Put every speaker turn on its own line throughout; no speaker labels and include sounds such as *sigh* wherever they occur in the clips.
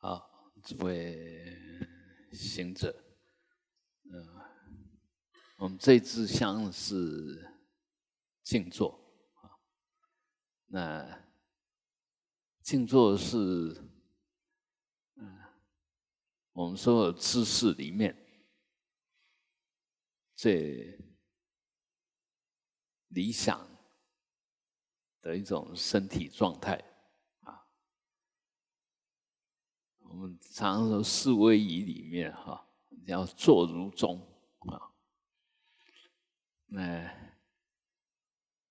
好，这位行者，嗯，我们这支香是静坐啊。那静坐是，嗯，我们所有姿势里面最理想的一种身体状态。我们常说四威仪里面哈，要坐如钟啊。那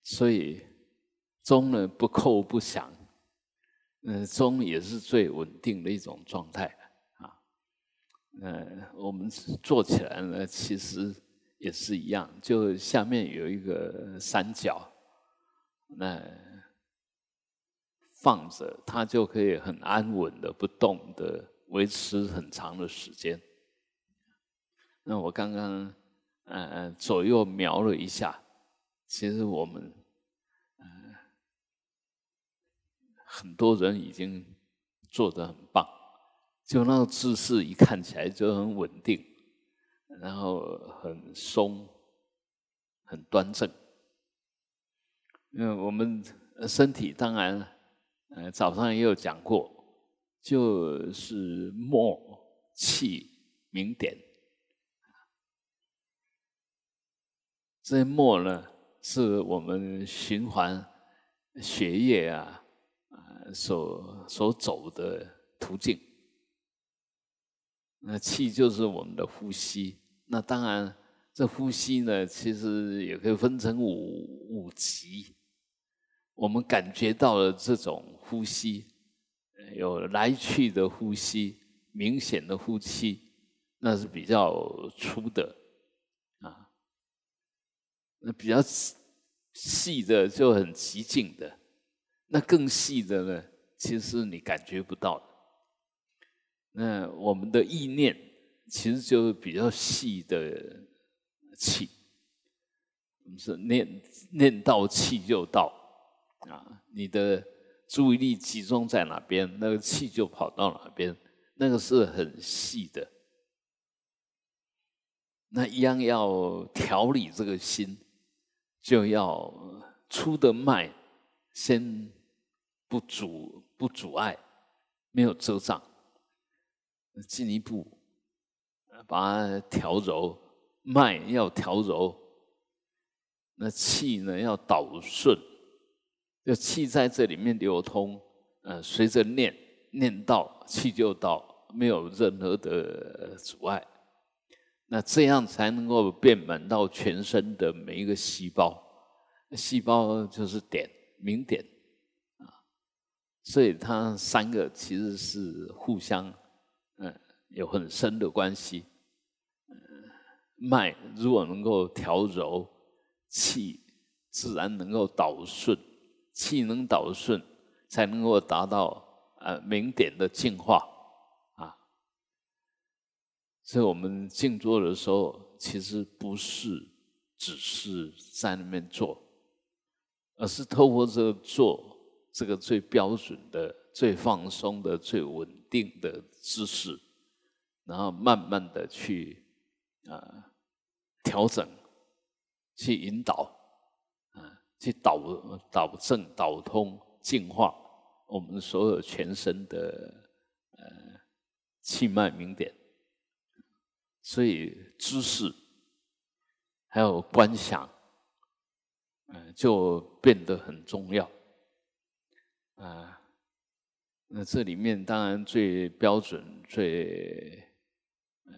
所以钟呢不扣不响，嗯，钟也是最稳定的一种状态啊。嗯，我们坐起来呢，其实也是一样，就下面有一个三角，那。放着，它就可以很安稳的不动的维持很长的时间。那我刚刚呃左右瞄了一下，其实我们呃很多人已经做得很棒，就那个姿势一看起来就很稳定，然后很松，很端正。因为我们身体当然。呃，早上也有讲过，就是默气明点。这默呢，是我们循环血液啊，啊所所走的途径。那气就是我们的呼吸。那当然，这呼吸呢，其实也可以分成五五级。我们感觉到了这种呼吸，有来去的呼吸，明显的呼吸，那是比较粗的，啊，那比较细的就很极静的，那更细的呢，其实你感觉不到的。那我们的意念其实就是比较细的气，是念念到气就到。啊，你的注意力集中在哪边，那个气就跑到哪边，那个是很细的。那一样要调理这个心，就要出的脉先不阻不阻碍，没有遮障，进一步把它调柔，脉要调柔，那气呢要导顺。就气在这里面流通，呃，随着念念到气就到，没有任何的阻碍，那这样才能够遍满到全身的每一个细胞，细胞就是点明点啊，所以它三个其实是互相嗯有很深的关系，脉如果能够调柔，气自然能够导顺。气能导顺，才能够达到呃明点的净化啊。所以我们静坐的时候，其实不是只是在那边坐，而是透过这个坐这个最标准的、最放松的、最稳定的姿势，然后慢慢的去啊调整，去引导。去导导正、导通、净化我们所有全身的呃气脉明点，所以知识还有观想，嗯，就变得很重要啊。那这里面当然最标准、最呃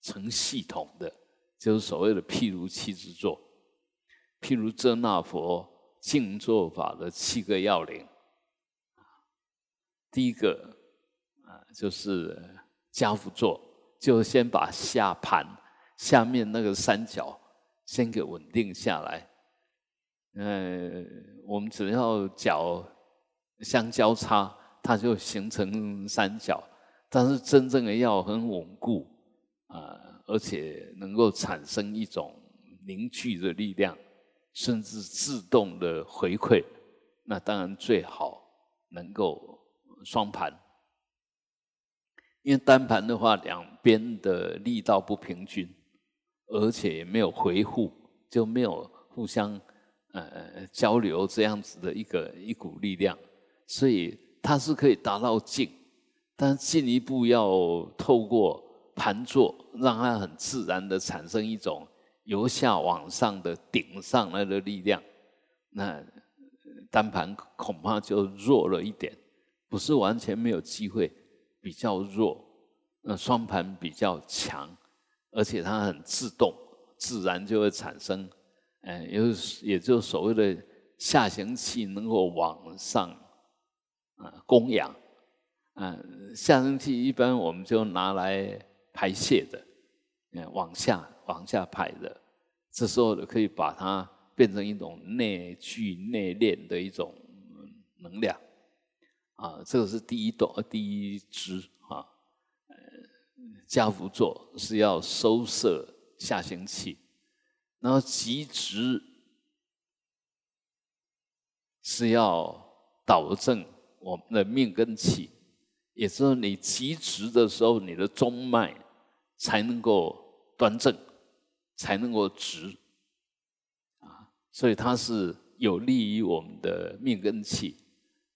成系统的，就是所谓的譬如气之作。譬如遮那佛静坐法的七个要领，第一个啊就是家趺坐，就先把下盘下面那个三角先给稳定下来。呃，我们只要脚相交叉，它就形成三角。但是真正的要很稳固啊，而且能够产生一种凝聚的力量。甚至自动的回馈，那当然最好能够双盘。因为单盘的话，两边的力道不平均，而且也没有回复，就没有互相呃交流这样子的一个一股力量，所以它是可以达到静，但进一步要透过盘坐，让它很自然的产生一种由下往上的顶上来的力量，那单盘恐怕就弱了一点，不是完全没有机会。比较弱，那双盘比较强，而且它很自动，自然就会产生，嗯，也也就所谓的下行气能够往上啊供养，嗯，下行气一般我们就拿来排泄的，嗯，往下往下排的，这时候可以把它变成一种内聚内敛的一种能量。啊，这个是第一段，第一支啊，呃，加福座是要收摄下行气，然后极直是要导正我们的命根气，也就是，你极直的时候，你的中脉才能够端正，才能够直，啊，所以它是有利于我们的命根气。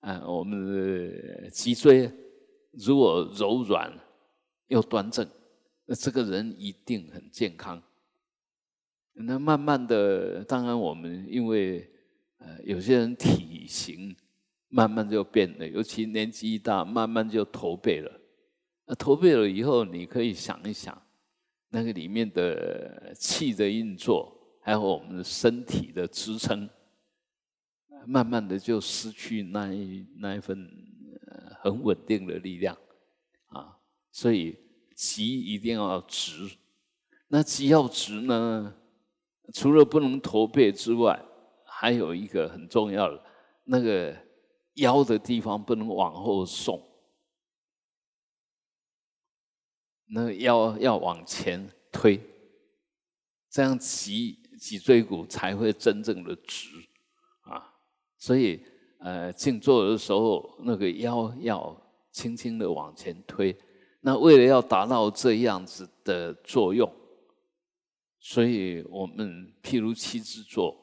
啊，我们的脊椎如果柔软又端正，那这个人一定很健康。那慢慢的，当然我们因为呃有些人体型慢慢就变了，尤其年纪一大，慢慢就驼背了。那驼背了以后，你可以想一想，那个里面的气的运作，还有我们的身体的支撑。慢慢的就失去那一那一份很稳定的力量啊，所以脊一定要直。那脊要直呢，除了不能驼背之外，还有一个很重要的，那个腰的地方不能往后送，那个腰要往前推，这样脊脊椎骨才会真正的直啊。所以，呃，静坐的时候，那个腰要轻轻的往前推。那为了要达到这样子的作用，所以我们譬如七支坐，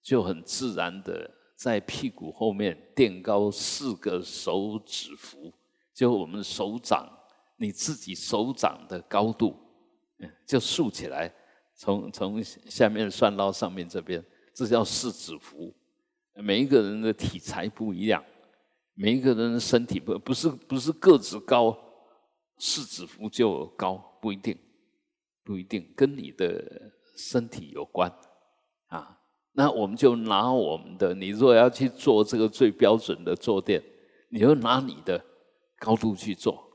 就很自然的在屁股后面垫高四个手指幅，就我们手掌你自己手掌的高度，嗯，就竖起来，从从下面算到上面这边，这叫四指幅。每一个人的体裁不一样，每一个人的身体不不是不是个子高，四指幅就高不一定，不一定跟你的身体有关啊。那我们就拿我们的，你如果要去做这个最标准的坐垫，你就拿你的高度去做。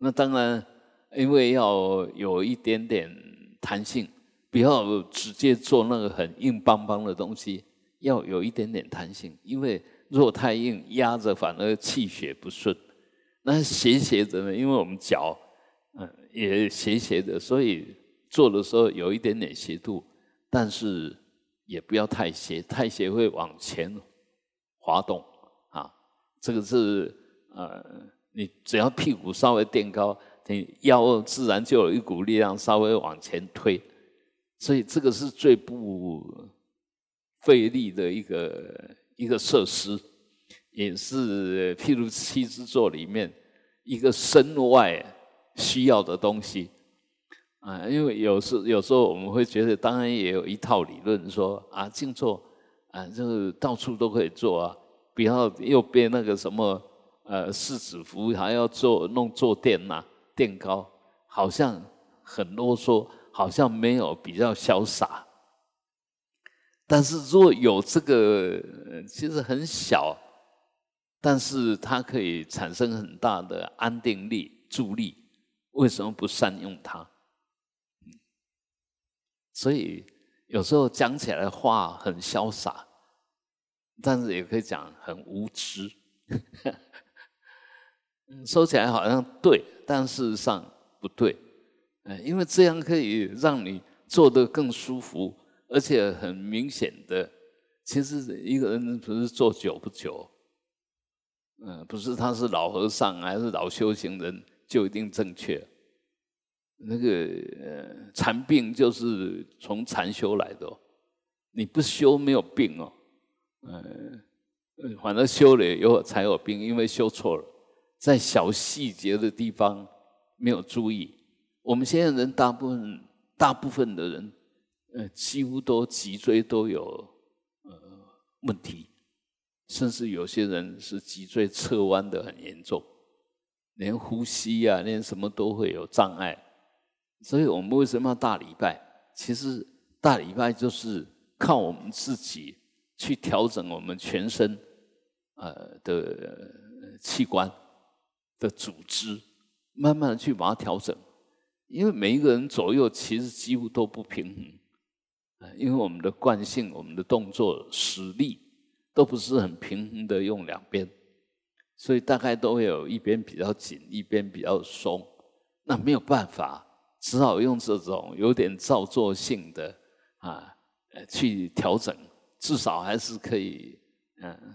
那当然，因为要有一点点弹性，不要直接做那个很硬邦邦的东西。要有一点点弹性，因为若太硬压着，反而气血不顺。那斜斜的呢？因为我们脚嗯也斜斜的，所以做的时候有一点点斜度，但是也不要太斜，太斜会往前滑动啊。这个是呃，你只要屁股稍微垫高，你腰自然就有一股力量稍微往前推，所以这个是最不。费力的一个一个设施，也是譬如七支座里面一个身外需要的东西啊。因为有时有时候我们会觉得，当然也有一套理论说啊，静坐啊，就是到处都可以做啊，不要又变那个什么呃四指服，还要做弄坐垫呐，垫高，好像很啰嗦，好像没有比较潇洒。但是若有这个，其实很小，但是它可以产生很大的安定力、助力。为什么不善用它？所以有时候讲起来话很潇洒，但是也可以讲很无知。说起来好像对，但事实上不对。嗯因为这样可以让你做得更舒服。而且很明显的，其实一个人不是做久不久，嗯，不是他是老和尚还是老修行人，就一定正确。那个呃禅病就是从禅修来的，你不修没有病哦，嗯，反正修了有才有病，因为修错了，在小细节的地方没有注意。我们现在人大部分大部分的人，呃，几乎都脊椎都有呃问题，甚至有些人是脊椎侧弯的很严重，连呼吸呀，连什么都会有障碍。所以我们为什么要大礼拜？其实大礼拜就是靠我们自己去调整我们全身呃的器官的组织，慢慢的去把它调整。因为每一个人左右其实几乎都不平衡，因为我们的惯性、我们的动作、实力都不是很平衡的用两边，所以大概都会有一边比较紧，一边比较松。那没有办法。只好用这种有点造作性的啊，呃，去调整，至少还是可以，嗯，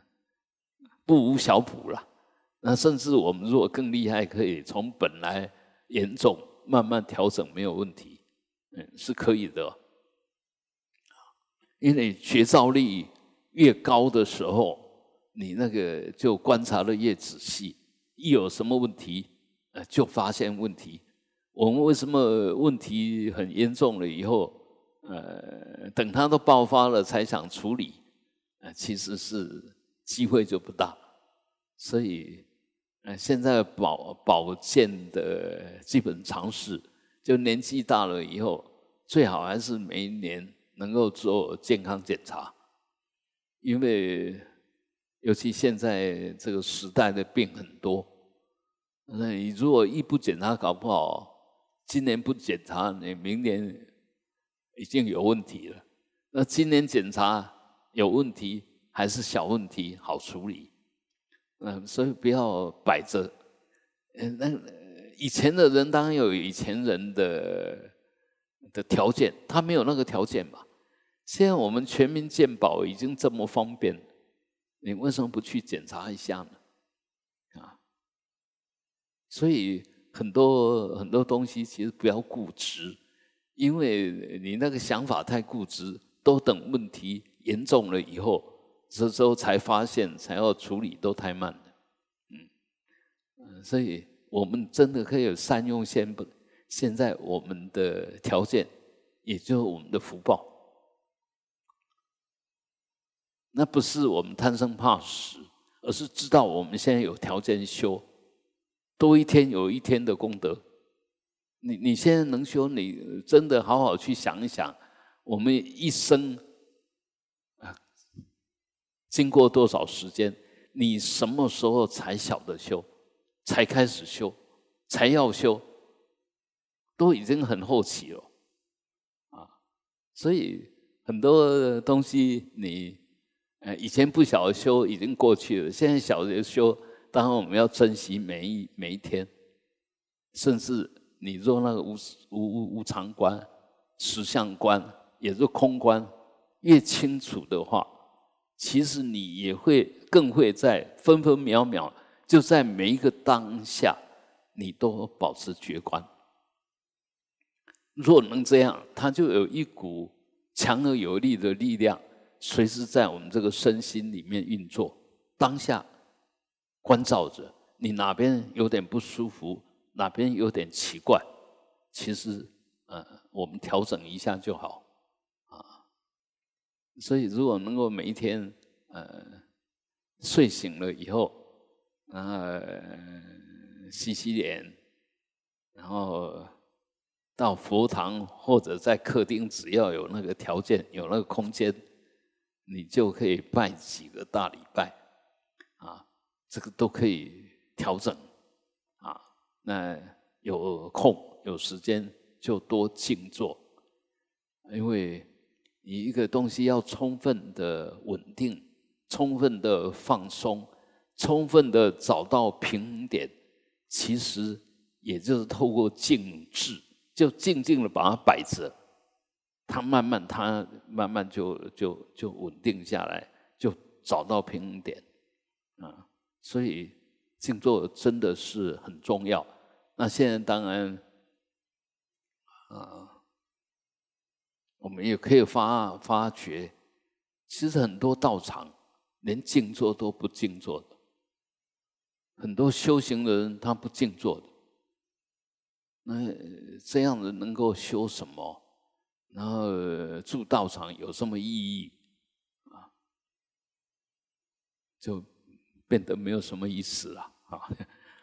不无小补了。那甚至我们如果更厉害，可以从本来严重慢慢调整，没有问题，嗯，是可以的。因为觉照力越高的时候，你那个就观察的越仔细，一有什么问题，呃，就发现问题。我们为什么问题很严重了以后，呃，等它都爆发了才想处理，呃，其实是机会就不大。所以，呃，现在保保健的基本常识，就年纪大了以后，最好还是每一年能够做健康检查，因为尤其现在这个时代的病很多，那你如果一不检查，搞不好。今年不检查，你明年已经有问题了。那今年检查有问题还是小问题，好处理。嗯，所以不要摆着。嗯，那以前的人当然有以前人的的条件，他没有那个条件嘛。现在我们全民健保已经这么方便，你为什么不去检查一下呢？啊，所以。很多很多东西其实不要固执，因为你那个想法太固执，都等问题严重了以后，这时候才发现，才要处理都太慢了。嗯，所以我们真的可以善用现本现在我们的条件，也就是我们的福报。那不是我们贪生怕死，而是知道我们现在有条件修。多一天有一天的功德，你你现在能修，你真的好好去想一想，我们一生，经过多少时间？你什么时候才晓得修？才开始修？才要修？都已经很后期了啊！所以很多东西你呃以前不晓得修，已经过去了，现在晓得修。当然，我们要珍惜每一每一天，甚至你做那个无无无无常观、实相观，也是空观，越清楚的话，其实你也会更会在分分秒秒，就在每一个当下，你都保持觉观。若能这样，它就有一股强而有力的力量，随时在我们这个身心里面运作，当下。关照着你哪边有点不舒服，哪边有点奇怪，其实呃，我们调整一下就好。所以如果能够每一天呃睡醒了以后，然后洗洗脸，然后到佛堂或者在客厅，只要有那个条件、有那个空间，你就可以拜几个大礼拜啊。这个都可以调整啊，那有空有时间就多静坐，因为你一个东西要充分的稳定、充分的放松、充分的找到平衡点，其实也就是透过静置，就静静的把它摆着，它慢慢它慢慢就就就稳定下来，就找到平衡点啊。所以静坐真的是很重要，那现在当然，啊，我们也可以发发觉，其实很多道场连静坐都不静坐的，很多修行的人他不静坐的，那这样子能够修什么？然后住道场有什么意义？啊，就变得没有什么意思了啊。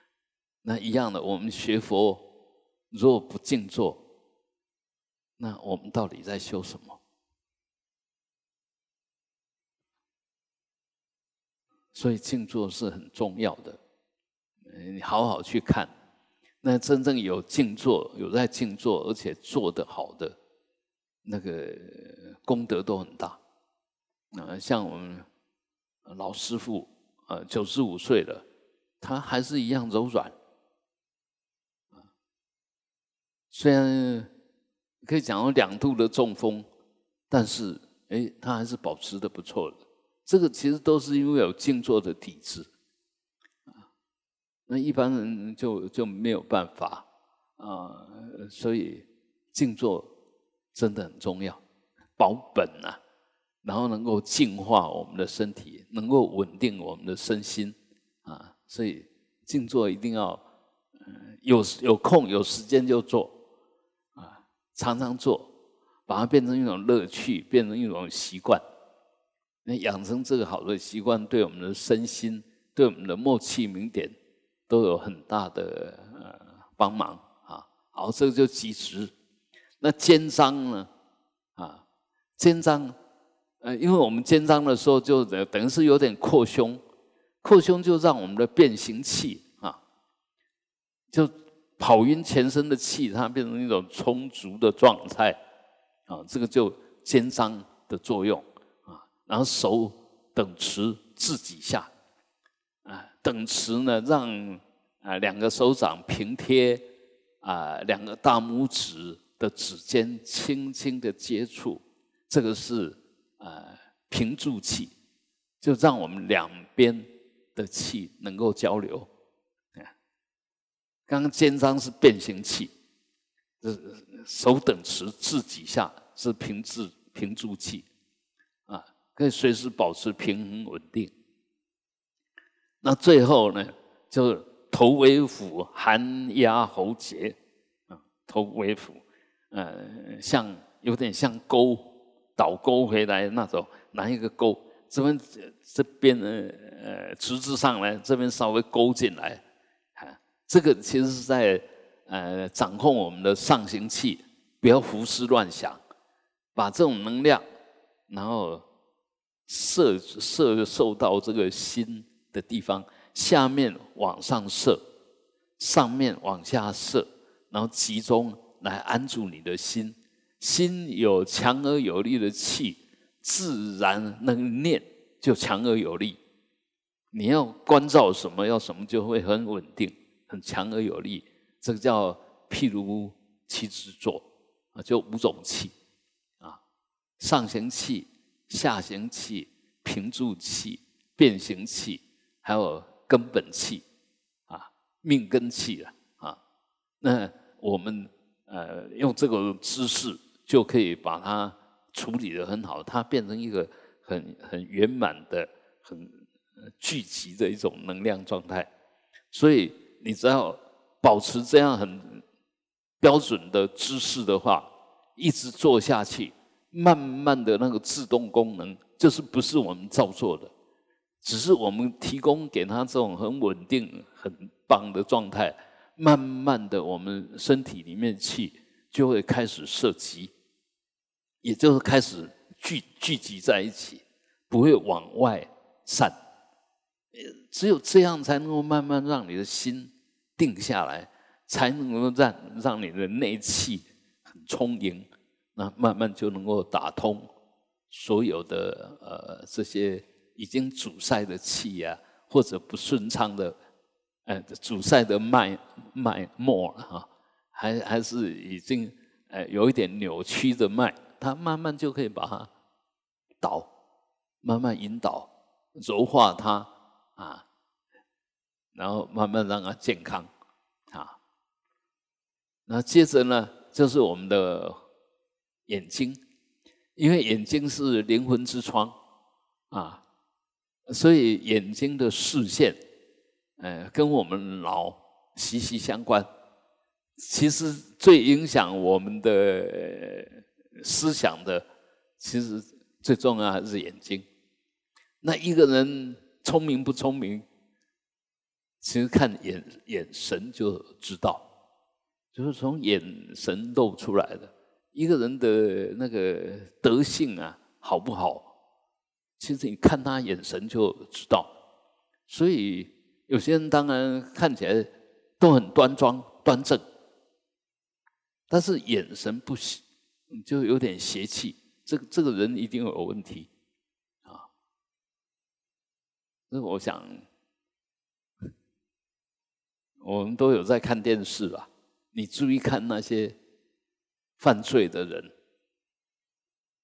*laughs* 那一样的，我们学佛若不静坐，那我们到底在修什么？所以静坐是很重要的，你好好去看。那真正有静坐、有在静坐，而且做得好的，那个功德都很大。啊，像我们老师傅，呃，九十五岁了，他还是一样柔软。虽然可以讲到两度的中风，但是哎，他还是保持的不错的。这个其实都是因为有静坐的体质啊。那一般人就就没有办法啊，所以静坐真的很重要，保本啊，然后能够净化我们的身体，能够稳定我们的身心啊。所以静坐一定要有有空有时间就做。常常做，把它变成一种乐趣，变成一种习惯。那养成这个好的习惯，对我们的身心，对我们的默契明点，都有很大的呃帮忙啊。好，这个就脊直。那肩章呢？啊，肩章，呃，因为我们肩章的时候，就等于是有点扩胸，扩胸就让我们的变形器啊，就。跑晕全身的气，它变成一种充足的状态，啊，这个就肩章的作用啊。然后手等持自己下，啊，等持呢，让啊两个手掌平贴啊两个大拇指的指尖轻轻的接触，这个是啊平住气，就让我们两边的气能够交流。刚刚肩章是变形器，是手等持自己下是平治平住器，啊，可以随时保持平衡稳定。那最后呢，就是头为辅，含压喉结，啊，头为辅，呃，像有点像勾倒勾回来那种，拿一个勾，这边这边呃，呃，直至上来，这边稍微勾进来。这个其实是在呃掌控我们的上行气，不要胡思乱想，把这种能量，然后射射受到这个心的地方，下面往上射，上面往下射，然后集中来安住你的心。心有强而有力的气，自然那个念就强而有力。你要关照什么，要什么就会很稳定。很强而有力，这个叫譬如七支坐啊，就五种气啊：上行气、下行气、平住气、变形气，还有根本气啊，命根气啊啊。那我们呃用这个姿势就可以把它处理的很好，它变成一个很很圆满的、很聚集的一种能量状态，所以。你只要保持这样很标准的姿势的话，一直做下去，慢慢的那个自动功能，就是不是我们造作的，只是我们提供给他这种很稳定、很棒的状态，慢慢的，我们身体里面气就会开始涉及，也就是开始聚聚集在一起，不会往外散。只有这样，才能够慢慢让你的心。定下来，才能够让让你的内气很充盈，那慢慢就能够打通所有的呃这些已经阻塞的气呀，或者不顺畅的呃阻塞的脉脉脉哈，还还是已经呃有一点扭曲的脉，它慢慢就可以把它导，慢慢引导柔化它啊。然后慢慢让它健康，啊，那接着呢，就是我们的眼睛，因为眼睛是灵魂之窗啊，所以眼睛的视线，呃，跟我们脑息息相关。其实最影响我们的思想的，其实最重要还是眼睛。那一个人聪明不聪明，其实看眼眼神就知道，就是从眼神露出来的。一个人的那个德性啊，好不好？其实你看他眼神就知道。所以有些人当然看起来都很端庄端正。但是眼神不行，就有点邪气。这个这个人一定有问题啊！那我想，我们都有在看电视吧？你注意看那些犯罪的人，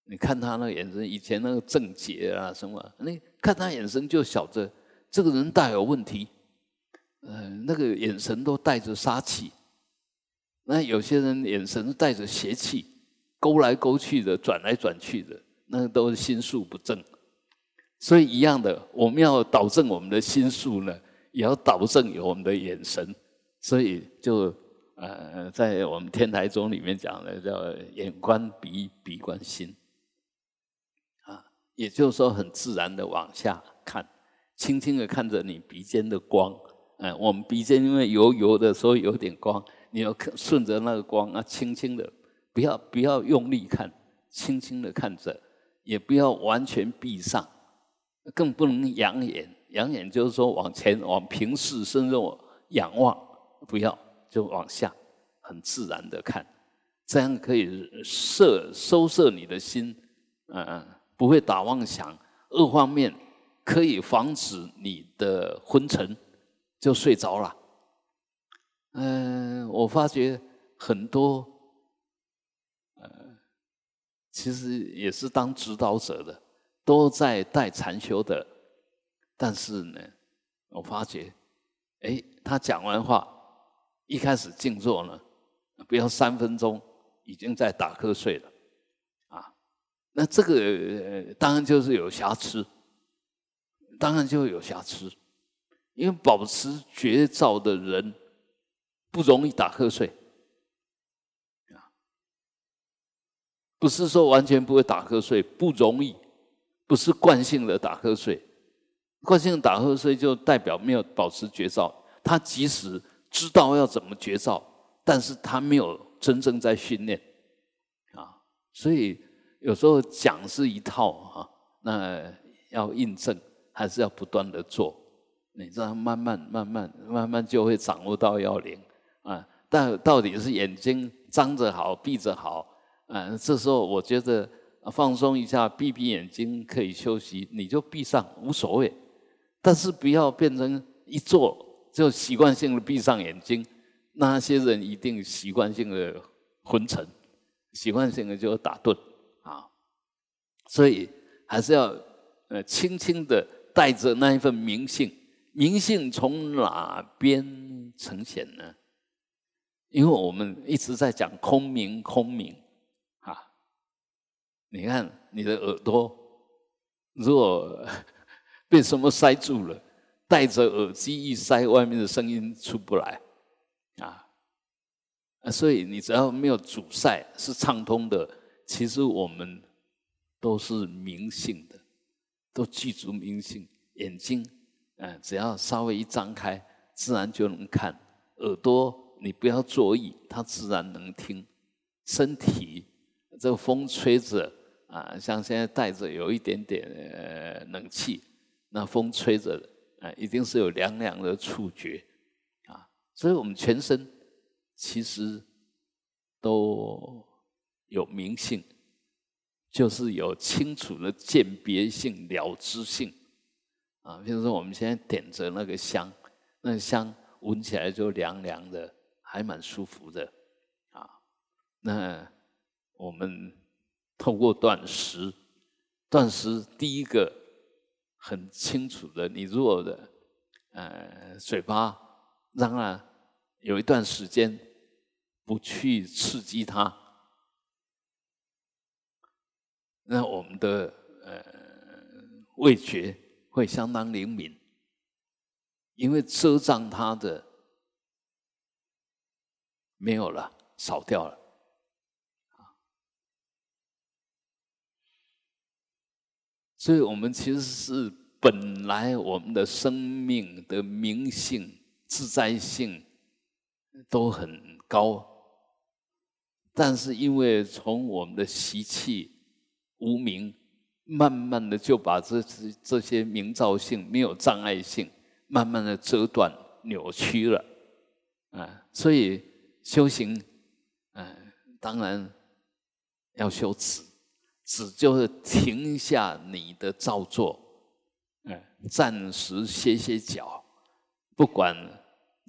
你看他那个眼神，以前那个郑杰啊什么，你看他眼神就晓得这个人大有问题。嗯，那个眼神都带着杀气。那有些人眼神带着邪气，勾来勾去的，转来转去的，那都是心术不正。所以一样的，我们要导正我们的心术呢，也要导正有我们的眼神。所以就呃，在我们天台宗里面讲的叫眼观鼻，鼻观心，啊，也就是说很自然的往下看，轻轻的看着你鼻尖的光，嗯，我们鼻尖因为油油的，所以有点光。你要看顺着那个光啊，轻轻的，不要不要用力看，轻轻的看着，也不要完全闭上，更不能仰眼。仰眼就是说往前往平视，甚至我仰望，不要就往下，很自然的看，这样可以摄收摄你的心，嗯，不会打妄想。二方面可以防止你的昏沉，就睡着了。嗯，我发觉很多，呃，其实也是当指导者的，都在带禅修的，但是呢，我发觉，哎，他讲完话，一开始静坐呢，不要三分钟，已经在打瞌睡了，啊，那这个当然就是有瑕疵，当然就有瑕疵，因为保持绝照的人。不容易打瞌睡，啊，不是说完全不会打瞌睡，不容易，不是惯性的打瞌睡，惯性打瞌睡就代表没有保持绝招。他即使知道要怎么绝招，但是他没有真正在训练，啊，所以有时候讲是一套哈，那要印证还是要不断的做，你这样慢慢慢慢慢慢就会掌握到要领。啊，但到底是眼睛张着好，闭着好，嗯，这时候我觉得放松一下，闭闭眼睛可以休息，你就闭上无所谓，但是不要变成一坐就习惯性的闭上眼睛，那些人一定习惯性的昏沉，习惯性的就打盹啊，所以还是要呃轻轻的带着那一份明性，明性从哪边呈现呢？因为我们一直在讲空明，空明，你看你的耳朵，如果 *laughs* 被什么塞住了，戴着耳机一塞，外面的声音出不来，啊，啊所以你只要没有阻塞，是畅通的，其实我们都是明性的，都具足明性，眼睛，嗯，只要稍微一张开，自然就能看，耳朵。你不要作意，它自然能听。身体这个风吹着啊，像现在带着有一点点冷气，那风吹着啊，一定是有凉凉的触觉啊。所以我们全身其实都有明性，就是有清楚的鉴别性、了知性啊。比如说我们现在点着那个香，那香闻起来就凉凉的。还蛮舒服的，啊，那我们通过断食，断食第一个很清楚的，你如果的呃嘴巴让它有一段时间不去刺激它，那我们的呃味觉会相当灵敏，因为遮障它的没有了，少掉了。所以我们其实是本来我们的生命的明性、自在性都很高，但是因为从我们的习气无明，慢慢的就把这些这些明照性、没有障碍性，慢慢的折断、扭曲了，啊，所以修行，嗯，当然要修止。只就是停下你的造作，嗯，暂时歇歇脚，不管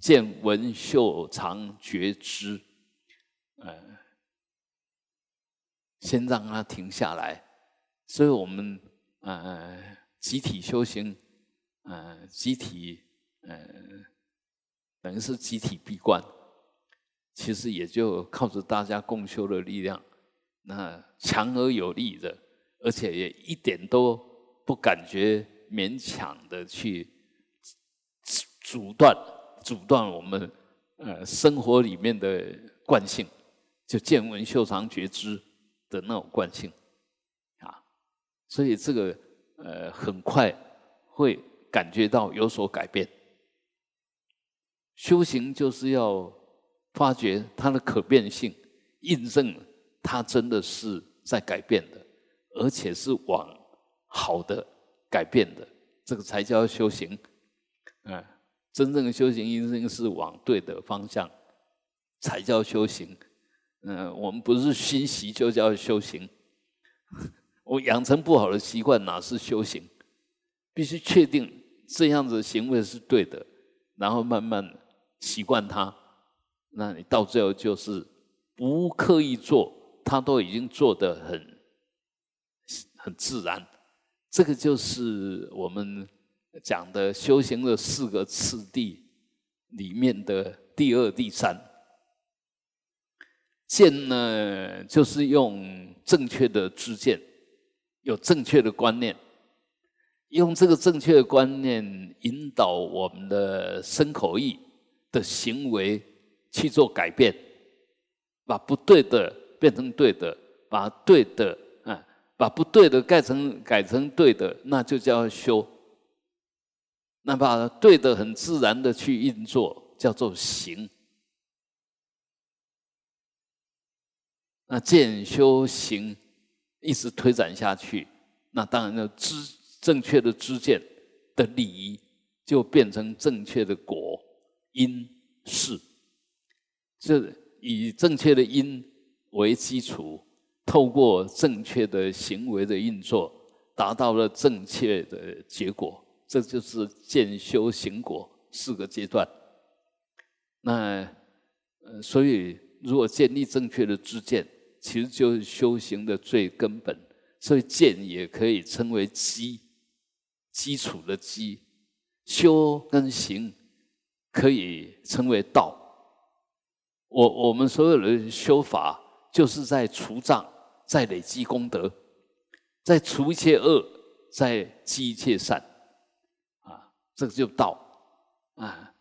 见闻嗅尝觉知，嗯，先让它停下来。所以我们呃集体修行，呃集体呃等于是集体闭关，其实也就靠着大家共修的力量。那强而有力的，而且也一点都不感觉勉强的去阻断阻断我们呃生活里面的惯性，就见闻嗅尝觉知的那种惯性啊，所以这个呃很快会感觉到有所改变。修行就是要发掘它的可变性，印证。它真的是在改变的，而且是往好的改变的，这个才叫修行。嗯，真正的修行一定是往对的方向，才叫修行。嗯，我们不是熏习就叫修行。*laughs* 我养成不好的习惯，哪是修行？必须确定这样子行为是对的，然后慢慢习惯它，那你到最后就是不刻意做。他都已经做得很很自然，这个就是我们讲的修行的四个次第里面的第二、第三。见呢，就是用正确的知见，有正确的观念，用这个正确的观念引导我们的身口意的行为去做改变，把不对的。变成对的，把对的啊，把不对的改成改成对的，那就叫修。那把对的很自然的去运作，叫做行。那见修行一直推展下去，那当然要知正确的知见的礼仪，就变成正确的果因事。这以正确的因。为基础，透过正确的行为的运作，达到了正确的结果。这就是见修行果四个阶段。那呃，所以如果建立正确的知见，其实就是修行的最根本。所以见也可以称为基，基础的基。修跟行可以称为道。我我们所有的修法。就是在除障，在累积功德，在除一切恶，在积一切善，啊，这个就道啊。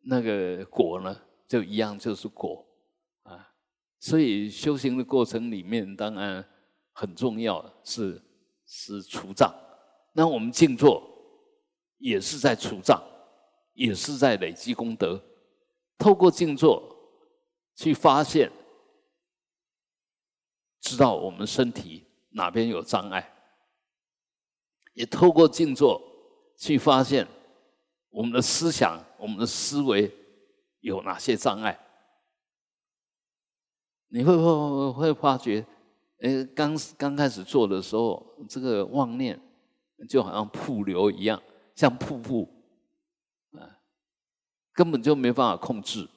那个果呢，就一样，就是果啊。所以修行的过程里面，当然很重要是是除障。那我们静坐也是在除障，也是在累积功德。透过静坐去发现。知道我们身体哪边有障碍，也透过静坐去发现我们的思想、我们的思维有哪些障碍。你会会会发觉，哎，刚刚开始做的时候，这个妄念就好像瀑流一样，像瀑布，啊，根本就没办法控制，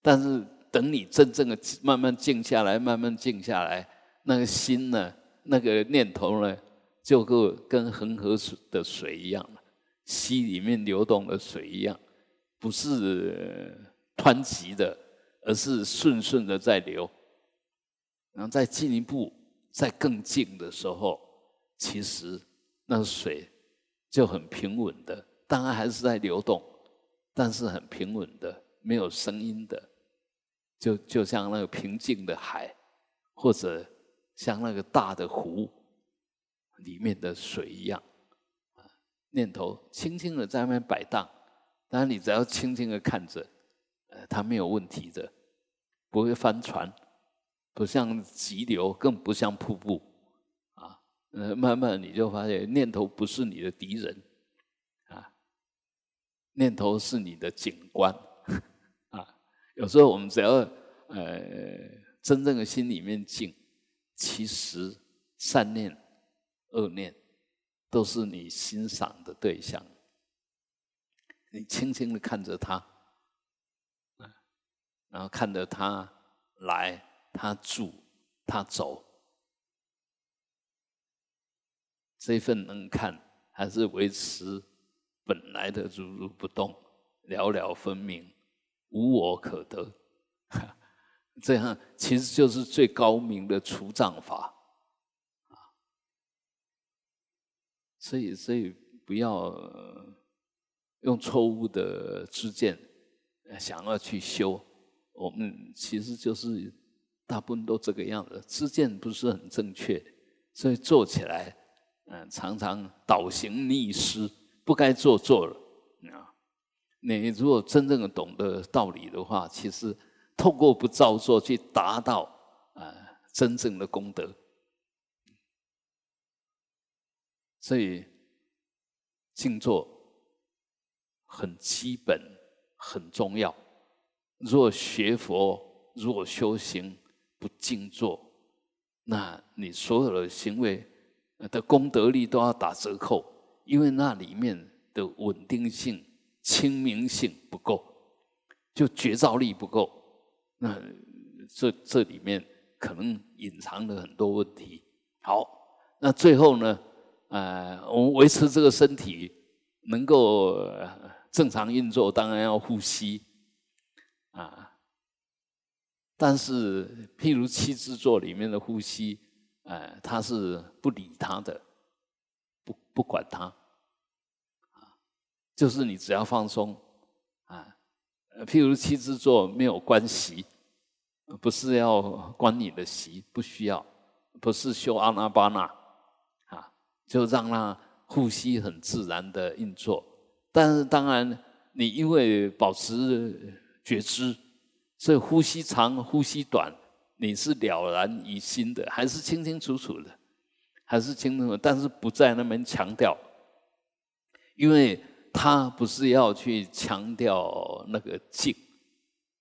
但是。等你真正的慢慢静下来，慢慢静下来，那个心呢，那个念头呢，就跟跟恒河水的水一样了，溪里面流动的水一样，不是湍急的，而是顺顺的在流。然后再进一步，再更静的时候，其实那水就很平稳的，当然还是在流动，但是很平稳的，没有声音的，就就像那个平静的海，或者像那个大的湖里面的水一样，念头轻轻的在那边摆荡，当然你只要轻轻的看着，呃，它没有问题的，不会翻船。不像急流，更不像瀑布，啊，呃，慢慢你就发现念头不是你的敌人，啊，念头是你的警官，啊，有时候我们只要呃真正的心里面静，其实善念、恶念都是你欣赏的对象，你轻轻的看着他，然后看着他来。他住，他走，这份能看还是维持本来的如如不动，了了分明，无我可得，*laughs* 这样其实就是最高明的除障法啊！所以，所以不要用错误的知见想要去修，我们其实就是。大部分都这个样子，知见不是很正确，所以做起来，嗯，常常倒行逆施，不该做做了。你如果真正的懂得道理的话，其实透过不造作去达到啊真正的功德。所以静坐很基本，很重要。若学佛，若修行。不静坐，那你所有的行为的功德力都要打折扣，因为那里面的稳定性、清明性不够，就觉照力不够。那这这里面可能隐藏了很多问题。好，那最后呢？呃，我们维持这个身体能够正常运作，当然要呼吸啊。但是，譬如七支座里面的呼吸，呃，他是不理他的，不不管他，啊，就是你只要放松，啊，譬如七支坐没有关系，不是要关你的习，不需要，不是修阿那巴那，啊，就让他呼吸很自然的运作。但是当然，你因为保持觉知。所以呼吸长，呼吸短，你是了然于心的，还是清清楚楚的，还是清楚，但是不在那边强调，因为他不是要去强调那个静，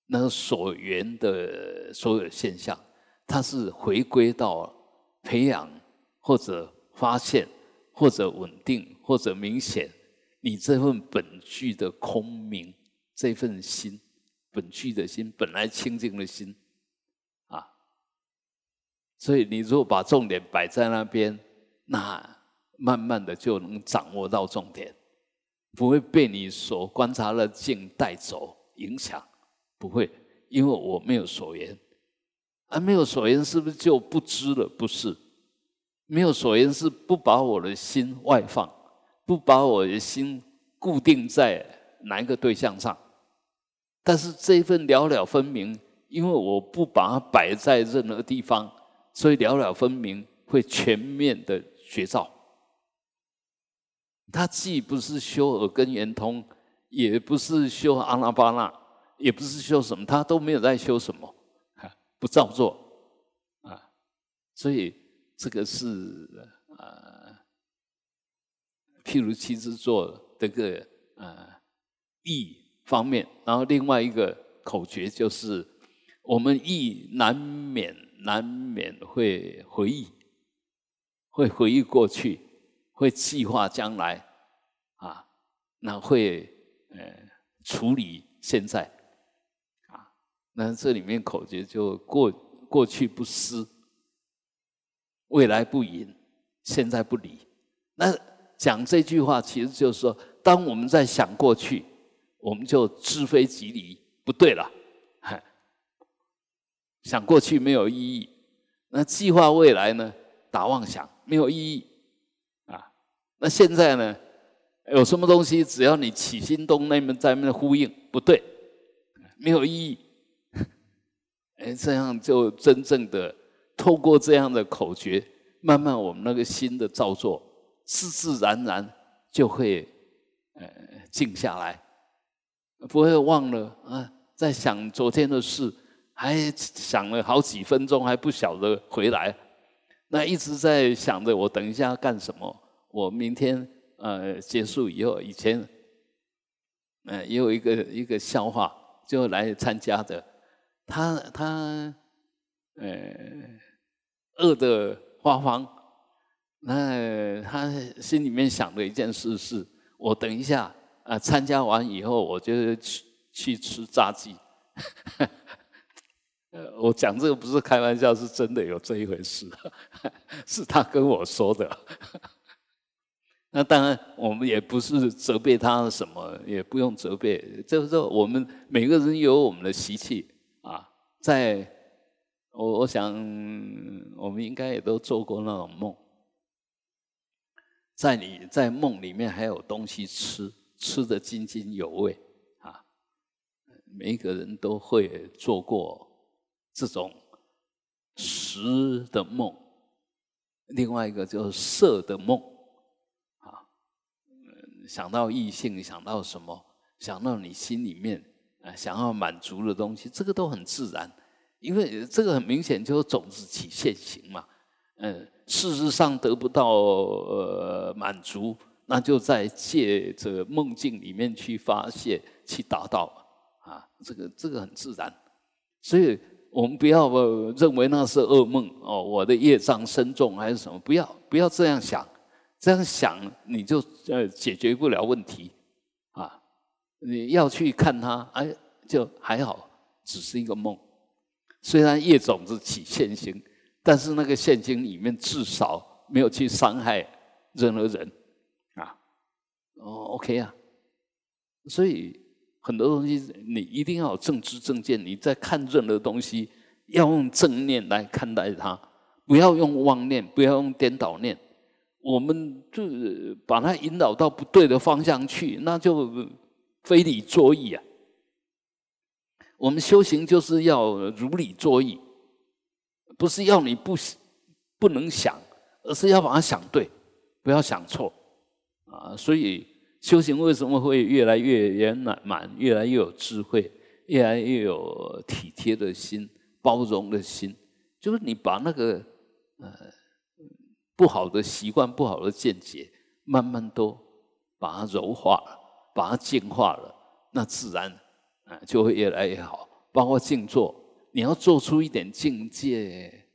那个所缘的所有现象，他是回归到培养或者发现或者稳定或者明显，你这份本具的空明这份心。本具的心，本来清净的心，啊，所以你如果把重点摆在那边，那慢慢的就能掌握到重点，不会被你所观察的境带走影响，不会，因为我没有所言，啊，没有所言是不是就不知了？不是，没有所言是不把我的心外放，不把我的心固定在哪一个对象上。但是这一份了了分明，因为我不把它摆在任何地方，所以了了分明会全面的觉照。他既不是修耳根圆通，也不是修阿拉巴那，也不是修什么，他都没有在修什么，不照做啊。所以这个是啊，譬如七支座这个啊意。方面，然后另外一个口诀就是：我们意难免难免会回忆，会回忆过去，会计划将来，啊，那会呃处理现在，啊，那这里面口诀就过过去不思，未来不迎，现在不理。那讲这句话，其实就是说，当我们在想过去。我们就知非即离，不对了，*laughs* 想过去没有意义。那计划未来呢？打妄想没有意义。那现在呢？有什么东西只要你起心动念在那呼应，不对，没有意义。哎，这样就真正的透过这样的口诀，慢慢我们那个心的造作，自自然然就会呃静下来，不会忘了啊，在想昨天的事。还想了好几分钟，还不晓得回来，那一直在想着我等一下要干什么。我明天呃结束以后，以前呃也有一个一个笑话，就来参加的，他他呃饿得发慌，那他心里面想的一件事是：我等一下啊参加完以后，我就去去吃炸鸡。*laughs* 呃，我讲这个不是开玩笑，是真的有这一回事，*laughs* 是他跟我说的。那当然，我们也不是责备他什么，也不用责备。就是说，我们每个人有我们的习气啊。在，我我想，我们应该也都做过那种梦，在你在梦里面还有东西吃，吃的津津有味啊。每一个人都会做过。这种食的梦，另外一个就是色的梦，想到异性，想到什么，想到你心里面啊想要满足的东西，这个都很自然，因为这个很明显就是种子起现行嘛。嗯，事实上得不到呃满足，那就在借着梦境里面去发泄，去达到啊，这个这个很自然，所以。我们不要认为那是噩梦哦，我的业障深重还是什么？不要不要这样想，这样想你就呃解决不了问题啊！你要去看它，哎，就还好，只是一个梦。虽然业种子起现行，但是那个现行里面至少没有去伤害任何人啊。哦，OK 啊，所以。很多东西你一定要有正知正见，你在看任何东西要用正念来看待它，不要用妄念，不要用颠倒念。我们就把它引导到不对的方向去，那就非理作意啊。我们修行就是要如理作意，不是要你不不能想，而是要把它想对，不要想错啊。所以。修行为什么会越来越圆满，越来越有智慧，越来越有体贴的心、包容的心？就是你把那个呃不好的习惯、不好的见解，慢慢都把它柔化了，把它净化了，那自然啊就会越来越好。包括静坐，你要做出一点境界，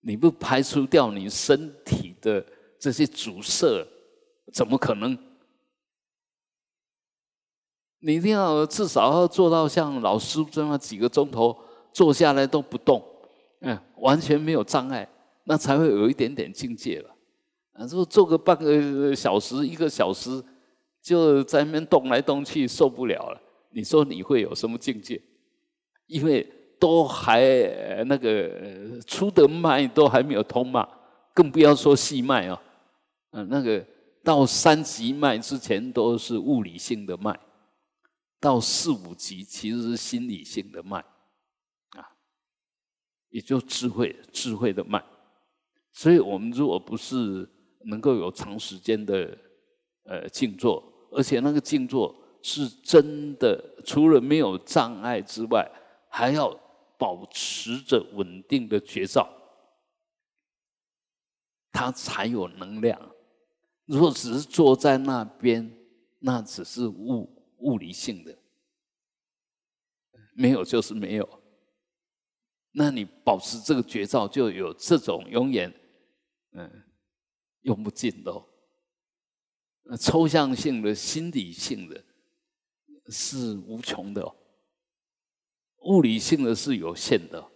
你不排除掉你身体的这些阻塞，怎么可能？你一定要至少要做到像老师这样几个钟头坐下来都不动，嗯，完全没有障碍，那才会有一点点境界了。啊，如果做个半个小时、一个小时，就在那边动来动去受不了了，你说你会有什么境界？因为都还那个粗的脉都还没有通嘛，更不要说细脉啊。嗯，那个到三级脉之前都是物理性的脉。到四五级其实是心理性的脉，啊，也就智慧智慧的脉。所以我们如果不是能够有长时间的呃静坐，而且那个静坐是真的，除了没有障碍之外，还要保持着稳定的觉照，它才有能量。如果只是坐在那边，那只是物。物理性的没有就是没有，那你保持这个绝招，就有这种永远嗯用不尽的。抽象性的、心理性的是无穷的哦，物理性的是有限的。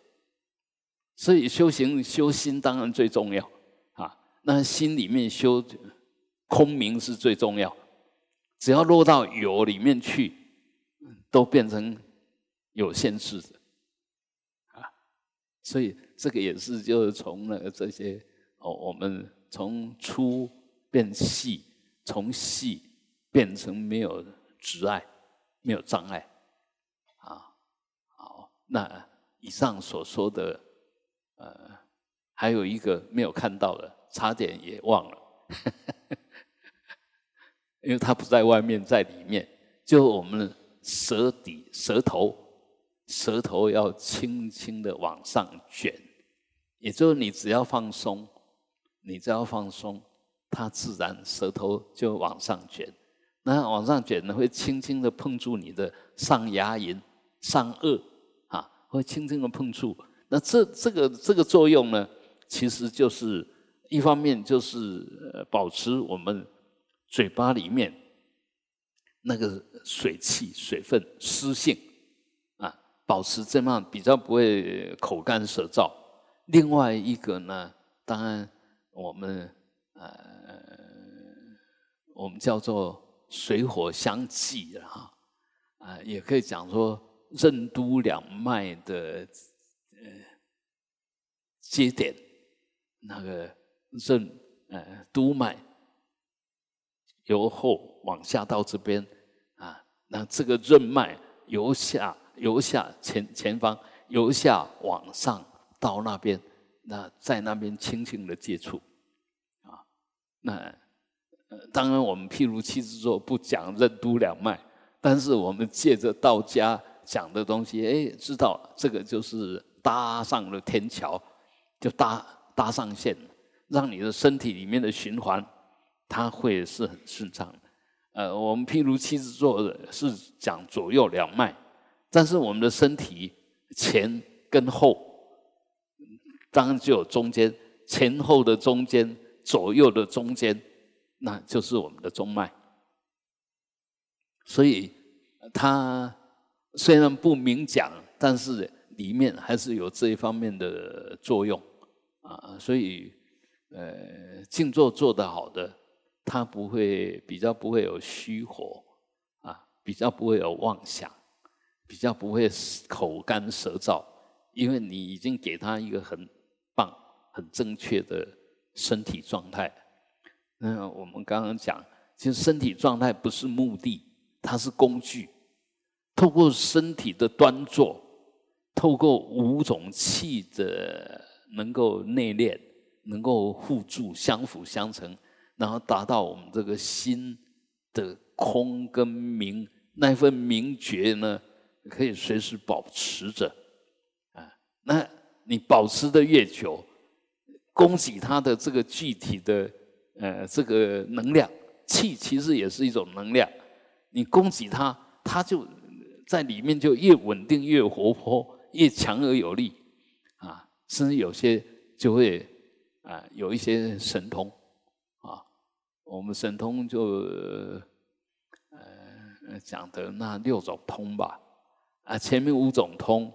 所以修行修心当然最重要啊，那心里面修空明是最重要。只要落到有里面去，都变成有限制的，啊，所以这个也是就是从那这些哦，我们从粗变细，从细变成没有阻碍，没有障碍，啊，好，那以上所说的，呃，还有一个没有看到的，差点也忘了，*laughs* 因为它不在外面，在里面，就我们舌底、舌头。舌头要轻轻的往上卷，也就是你只要放松，你只要放松，它自然舌头就往上卷。那往上卷呢，会轻轻的碰触你的上牙龈、上颚，啊，会轻轻的碰触。那这这个这个作用呢，其实就是一方面就是保持我们嘴巴里面那个水气、水分、湿性啊。保持这样比较不会口干舌燥。另外一个呢，当然我们呃，我们叫做水火相济哈，啊，也可以讲说任督两脉的呃接点，那个任呃督脉由后往下到这边啊，那这个任脉由下。由下前前方，由下往上到那边，那在那边轻轻的接触，啊，那当然我们譬如七字座不讲任督两脉，但是我们借着道家讲的东西，哎，知道这个就是搭上了天桥，就搭搭上线，让你的身体里面的循环，它会是很顺畅的。呃，我们譬如七字座是讲左右两脉。但是我们的身体前跟后，当然就有中间，前后的中间，左右的中间，那就是我们的中脉。所以它虽然不明讲，但是里面还是有这一方面的作用啊。所以呃，静坐做得好的，它不会比较不会有虚火啊，比较不会有妄想。比较不会口干舌燥，因为你已经给他一个很、很正确的身体状态。那我们刚刚讲，其实身体状态不是目的，它是工具。透过身体的端坐，透过五种气的能够内敛，能够互助、相辅相成，然后达到我们这个心的空跟明那份明觉呢？可以随时保持着，啊，那你保持的越久，供给它的这个具体的呃这个能量气，其实也是一种能量。你供给它，它就在里面就越稳定、越活泼、越强而有力，啊，甚至有些就会啊有一些神通，啊，我们神通就呃讲的那六种通吧。啊，前面五种通，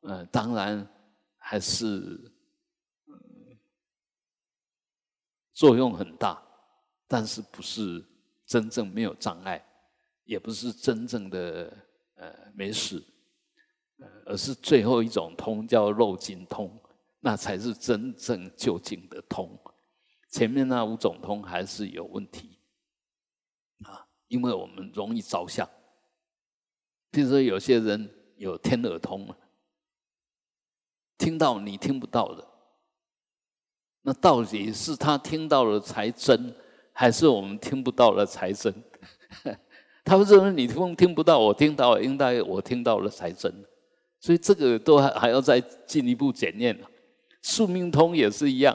呃，当然还是作用很大，但是不是真正没有障碍，也不是真正的呃没事，而是最后一种通叫肉尽通，那才是真正究竟的通。前面那五种通还是有问题啊，因为我们容易着相。譬如说，有些人有天耳通了，听到你听不到的，那到底是他听到了才真，还是我们听不到了才真？*laughs* 他们认为你听听不到，我听到，应该我听到了才真。所以这个都还还要再进一步检验宿命通也是一样，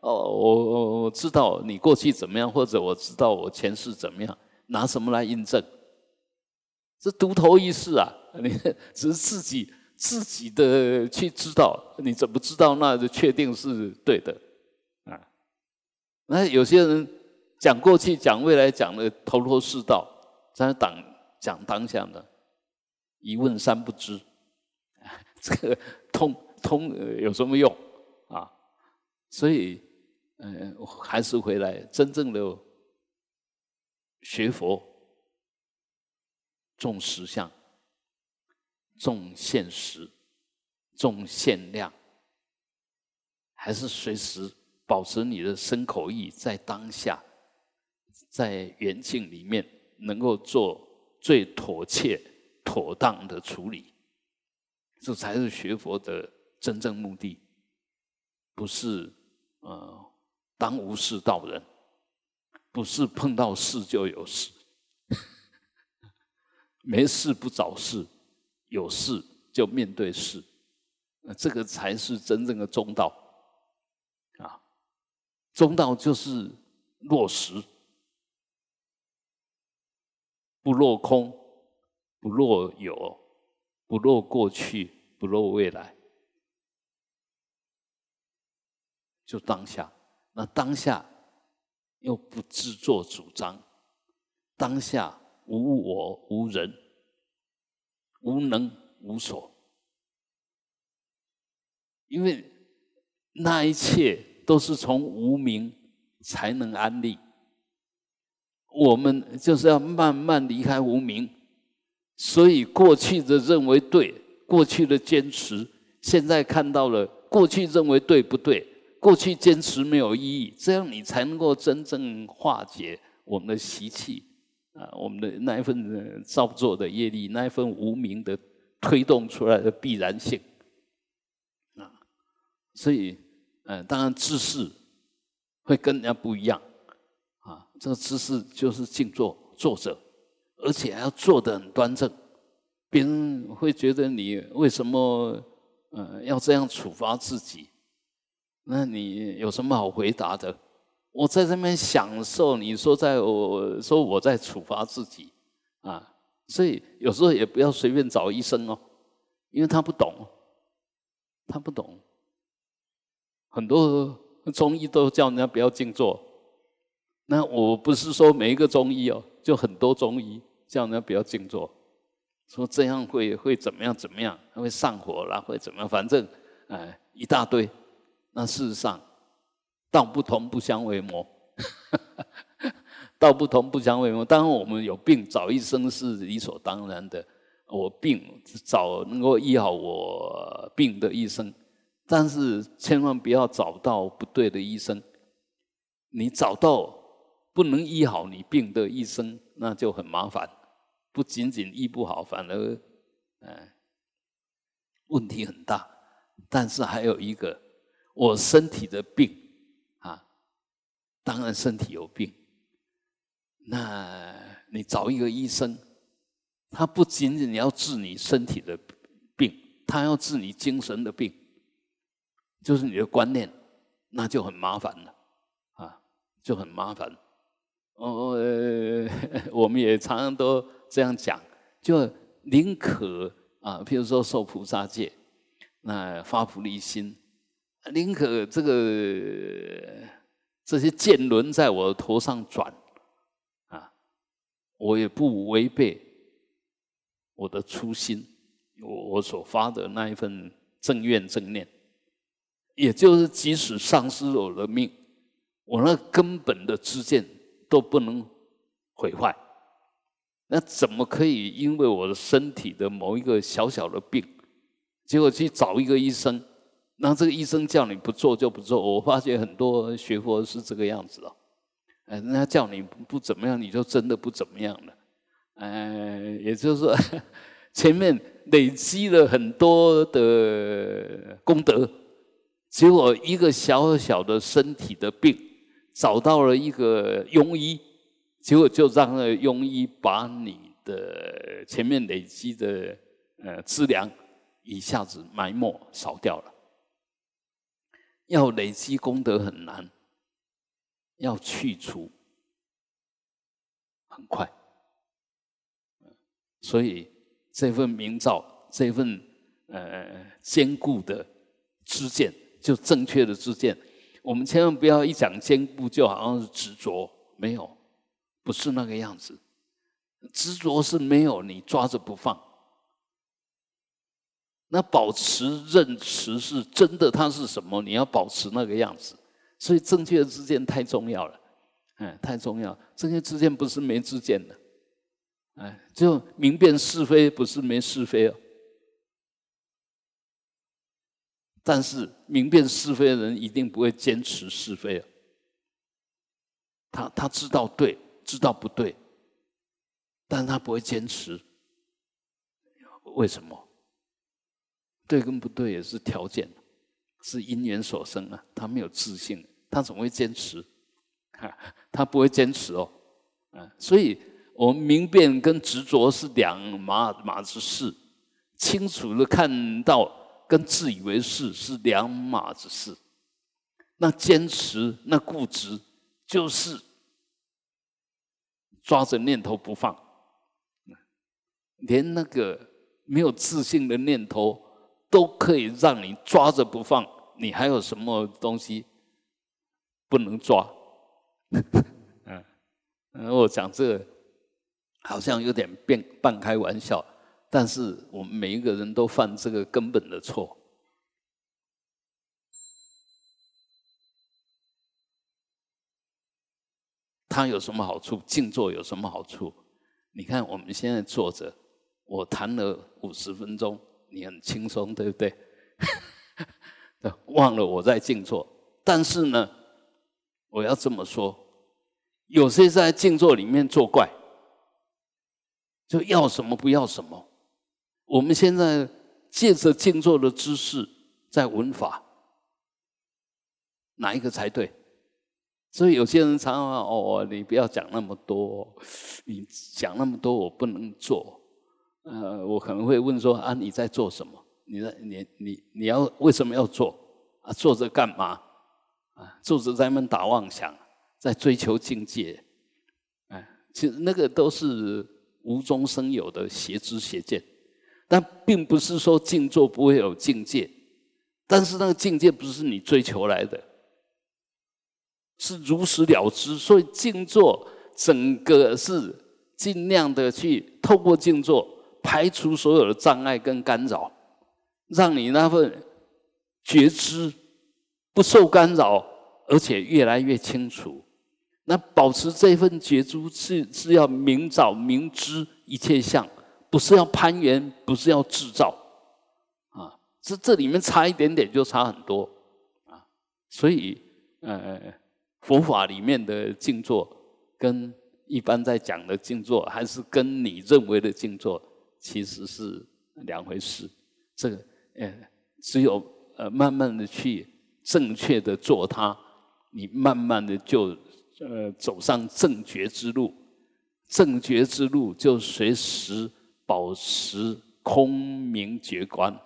哦，我我知道你过去怎么样，或者我知道我前世怎么样，拿什么来印证？这独头一世啊！*laughs* 你只是自己自己的去知道，你怎么知道？那就确定是对的。那有些人讲过去、讲未来、讲的头头是道，在当讲当下的，一问三不知，*laughs* 这个通通有什么用啊？所以，嗯，还是回来真正的学佛。重实相，重现实，重限量，还是随时保持你的身口意在当下，在缘境里面能够做最妥切、妥当的处理，这才是学佛的真正目的，不是呃当无事道人，不是碰到事就有事，*laughs* 没事不找事，有事就面对事，那这个才是真正的中道。中道就是落实，不落空，不落有，不落过去，不落未来，就当下。那当下又不自作主张，当下无我无人，无能无所，因为那一切。都是从无名才能安立，我们就是要慢慢离开无名，所以过去的认为对，过去的坚持，现在看到了过去认为对不对？过去坚持没有意义，这样你才能够真正化解我们的习气啊，我们的那一份造作的业力，那一份无名的推动出来的必然性啊，所以。嗯，当然姿势会跟人家不一样啊。这个姿势就是静坐坐着，而且还要坐得很端正。别人会觉得你为什么呃要这样处罚自己？那你有什么好回答的？我在这边享受，你说在我说我在处罚自己啊。所以有时候也不要随便找医生哦，因为他不懂，他不懂。很多中医都叫人家不要静坐，那我不是说每一个中医哦，就很多中医叫人家不要静坐，说这样会会怎么样怎么样，会上火啦，会怎么样，反正哎一大堆。那事实上，道不同不相为谋，*laughs* 道不同不相为谋。当然我们有病找医生是理所当然的，我病找能够医好我病的医生。但是千万不要找到不对的医生，你找到不能医好你病的医生，那就很麻烦。不仅仅医不好，反而，嗯，问题很大。但是还有一个，我身体的病啊，当然身体有病，那你找一个医生，他不仅仅要治你身体的病，他要治你精神的病。就是你的观念，那就很麻烦了，啊，就很麻烦。哦，*laughs* 我们也常常都这样讲，就宁可啊，譬如说受菩萨戒，那发菩提心，宁可这个这些剑轮在我头上转，啊，我也不违背我的初心，我我所发的那一份正愿正念。也就是，即使丧失了我的命，我那根本的知见都不能毁坏。那怎么可以因为我的身体的某一个小小的病，结果去找一个医生，那这个医生叫你不做就不做？我发现很多学佛是这个样子哦，哎，人家叫你不怎么样，你就真的不怎么样了。哎，也就是说，*laughs* 前面累积了很多的功德。结果一个小小的身体的病，找到了一个庸医，结果就让那庸医把你的前面累积的呃资粮一下子埋没扫掉了。要累积功德很难，要去除很快。所以这份明照，这份呃坚固的知见。就正确的知见，我们千万不要一讲坚固就好像是执着，没有，不是那个样子。执着是没有你抓着不放，那保持认识是真的，它是什么？你要保持那个样子。所以正确的知见太重要了，嗯，太重要。正确知见不是没知见的，哎，就明辨是非不是没是非哦。但是明辨是非的人一定不会坚持是非啊。他他知道对，知道不对，但他不会坚持。为什么？对跟不对也是条件，是因缘所生啊。他没有自信，他怎么会坚持？他不会坚持哦。啊，所以我们明辨跟执着是两码码子事，清楚的看到跟自以为是是两码子事。那坚持，那固执，就是抓着念头不放，连那个没有自信的念头都可以让你抓着不放，你还有什么东西不能抓？*laughs* 嗯，我讲这个好像有点变半开玩笑，但是我们每一个人都犯这个根本的错。它有什么好处？静坐有什么好处？你看我们现在坐着，我谈了五十分钟，你很轻松，对不对？*laughs* 忘了我在静坐，但是呢，我要这么说。有些在静坐里面作怪，就要什么不要什么。我们现在借着静坐的姿势在闻法，哪一个才对？所以有些人常常哦，你不要讲那么多，你讲那么多我不能做。呃，我可能会问说啊，你在做什么？你在你你你要为什么要做？啊，坐着干嘛？啊，坐着在那打妄想。在追求境界，哎，其实那个都是无中生有的邪知邪见，但并不是说静坐不会有境界，但是那个境界不是你追求来的，是如实了知。所以静坐整个是尽量的去透过静坐排除所有的障碍跟干扰，让你那份觉知不受干扰，而且越来越清楚。那保持这份觉知是是要明早明知一切相，不是要攀缘，不是要制造，啊，这这里面差一点点就差很多，啊，所以呃，佛法里面的静坐跟一般在讲的静坐，还是跟你认为的静坐其实是两回事。这个呃，只有呃慢慢的去正确的做它，你慢慢的就。呃，走上正觉之路，正觉之路就随时保持空明觉观，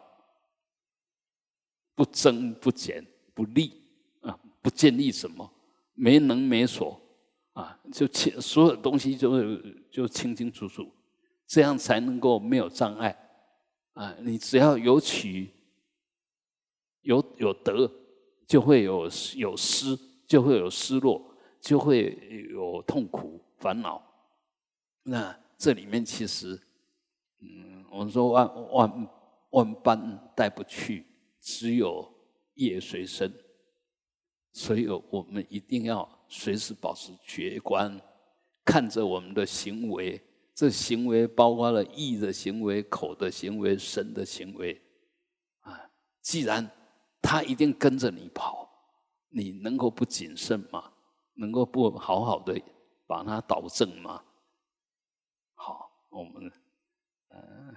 不增不减不立啊，不建立什么，没能没所啊，就清所有东西就就清清楚楚，这样才能够没有障碍啊。你只要有取有有得，就会有有失，就会有失落。就会有痛苦烦恼，那这里面其实，嗯，我们说万万万般带不去，只有业随身，所以我们一定要随时保持觉观，看着我们的行为，这行为包括了意的行为、口的行为、身的行为，啊，既然他一定跟着你跑，你能够不谨慎吗？能够不好好的把它导正吗？好，我们嗯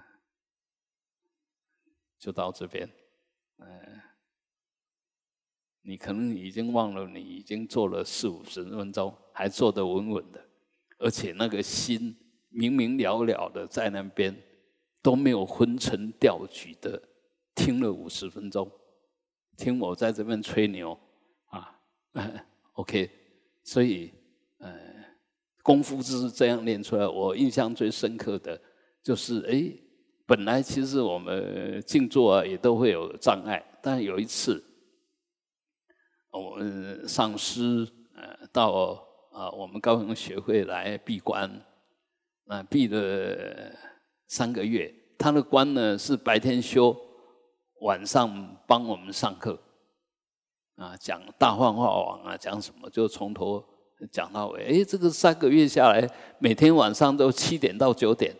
就到这边。嗯，你可能已经忘了，你已经做了四五十分钟，还坐得稳稳的，而且那个心明明了了的在那边，都没有昏沉掉举的听了五十分钟，听我在这边吹牛啊，*laughs* OK。所以，呃，功夫就是这样练出来。我印象最深刻的，就是哎，本来其实我们静坐啊也都会有障碍，但有一次，我们上师呃到啊我们高雄学会来闭关，啊闭了三个月，他的关呢是白天修，晚上帮我们上课。啊，讲大幻化网啊，讲什么就从头讲到尾。哎，这个三个月下来，每天晚上都七点到九点，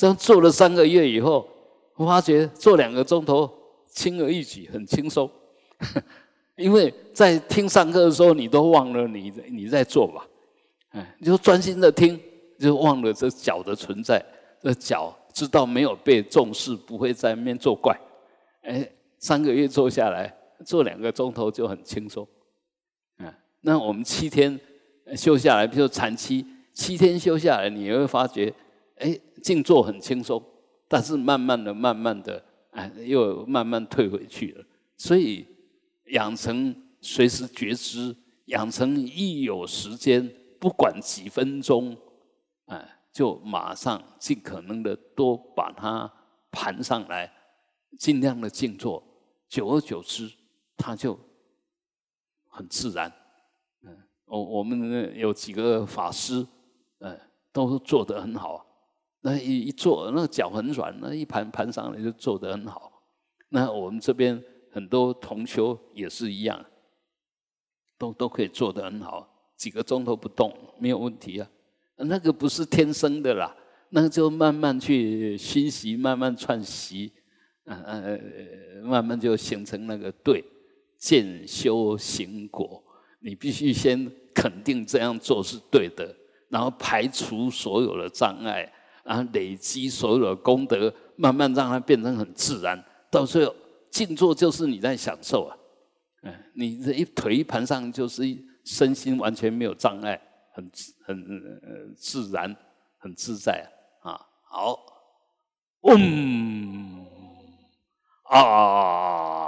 这样做了三个月以后，我发觉做两个钟头轻而易举，很轻松。*laughs* 因为在听上课的时候，你都忘了你你在做吧，哎，你就专心的听，就忘了这脚的存在。这脚知道没有被重视，不会在面作怪。哎，三个月做下来，做两个钟头就很轻松。嗯，那我们七天修下来，比如产期，七天修下来，你会发觉，哎，静坐很轻松，但是慢慢的、慢慢的，哎，又慢慢退回去了。所以养成随时觉知，养成一有时间，不管几分钟，哎。就马上尽可能的多把它盘上来，尽量的静坐，久而久之，它就很自然。嗯，我我们有几个法师，嗯，都做得很好。那一一坐，那个脚很软，那一盘盘上来就做得很好。那我们这边很多同修也是一样，都都可以做得很好，几个钟头不动没有问题啊。那个不是天生的啦，那就慢慢去熏习，慢慢串习，嗯嗯，慢慢就形成那个对见修行果。你必须先肯定这样做是对的，然后排除所有的障碍，然后累积所有的功德，慢慢让它变成很自然。到最后静坐就是你在享受啊，嗯，你这一腿一盘上就是身心完全没有障碍。很很自然，很自在啊！好，嗯啊。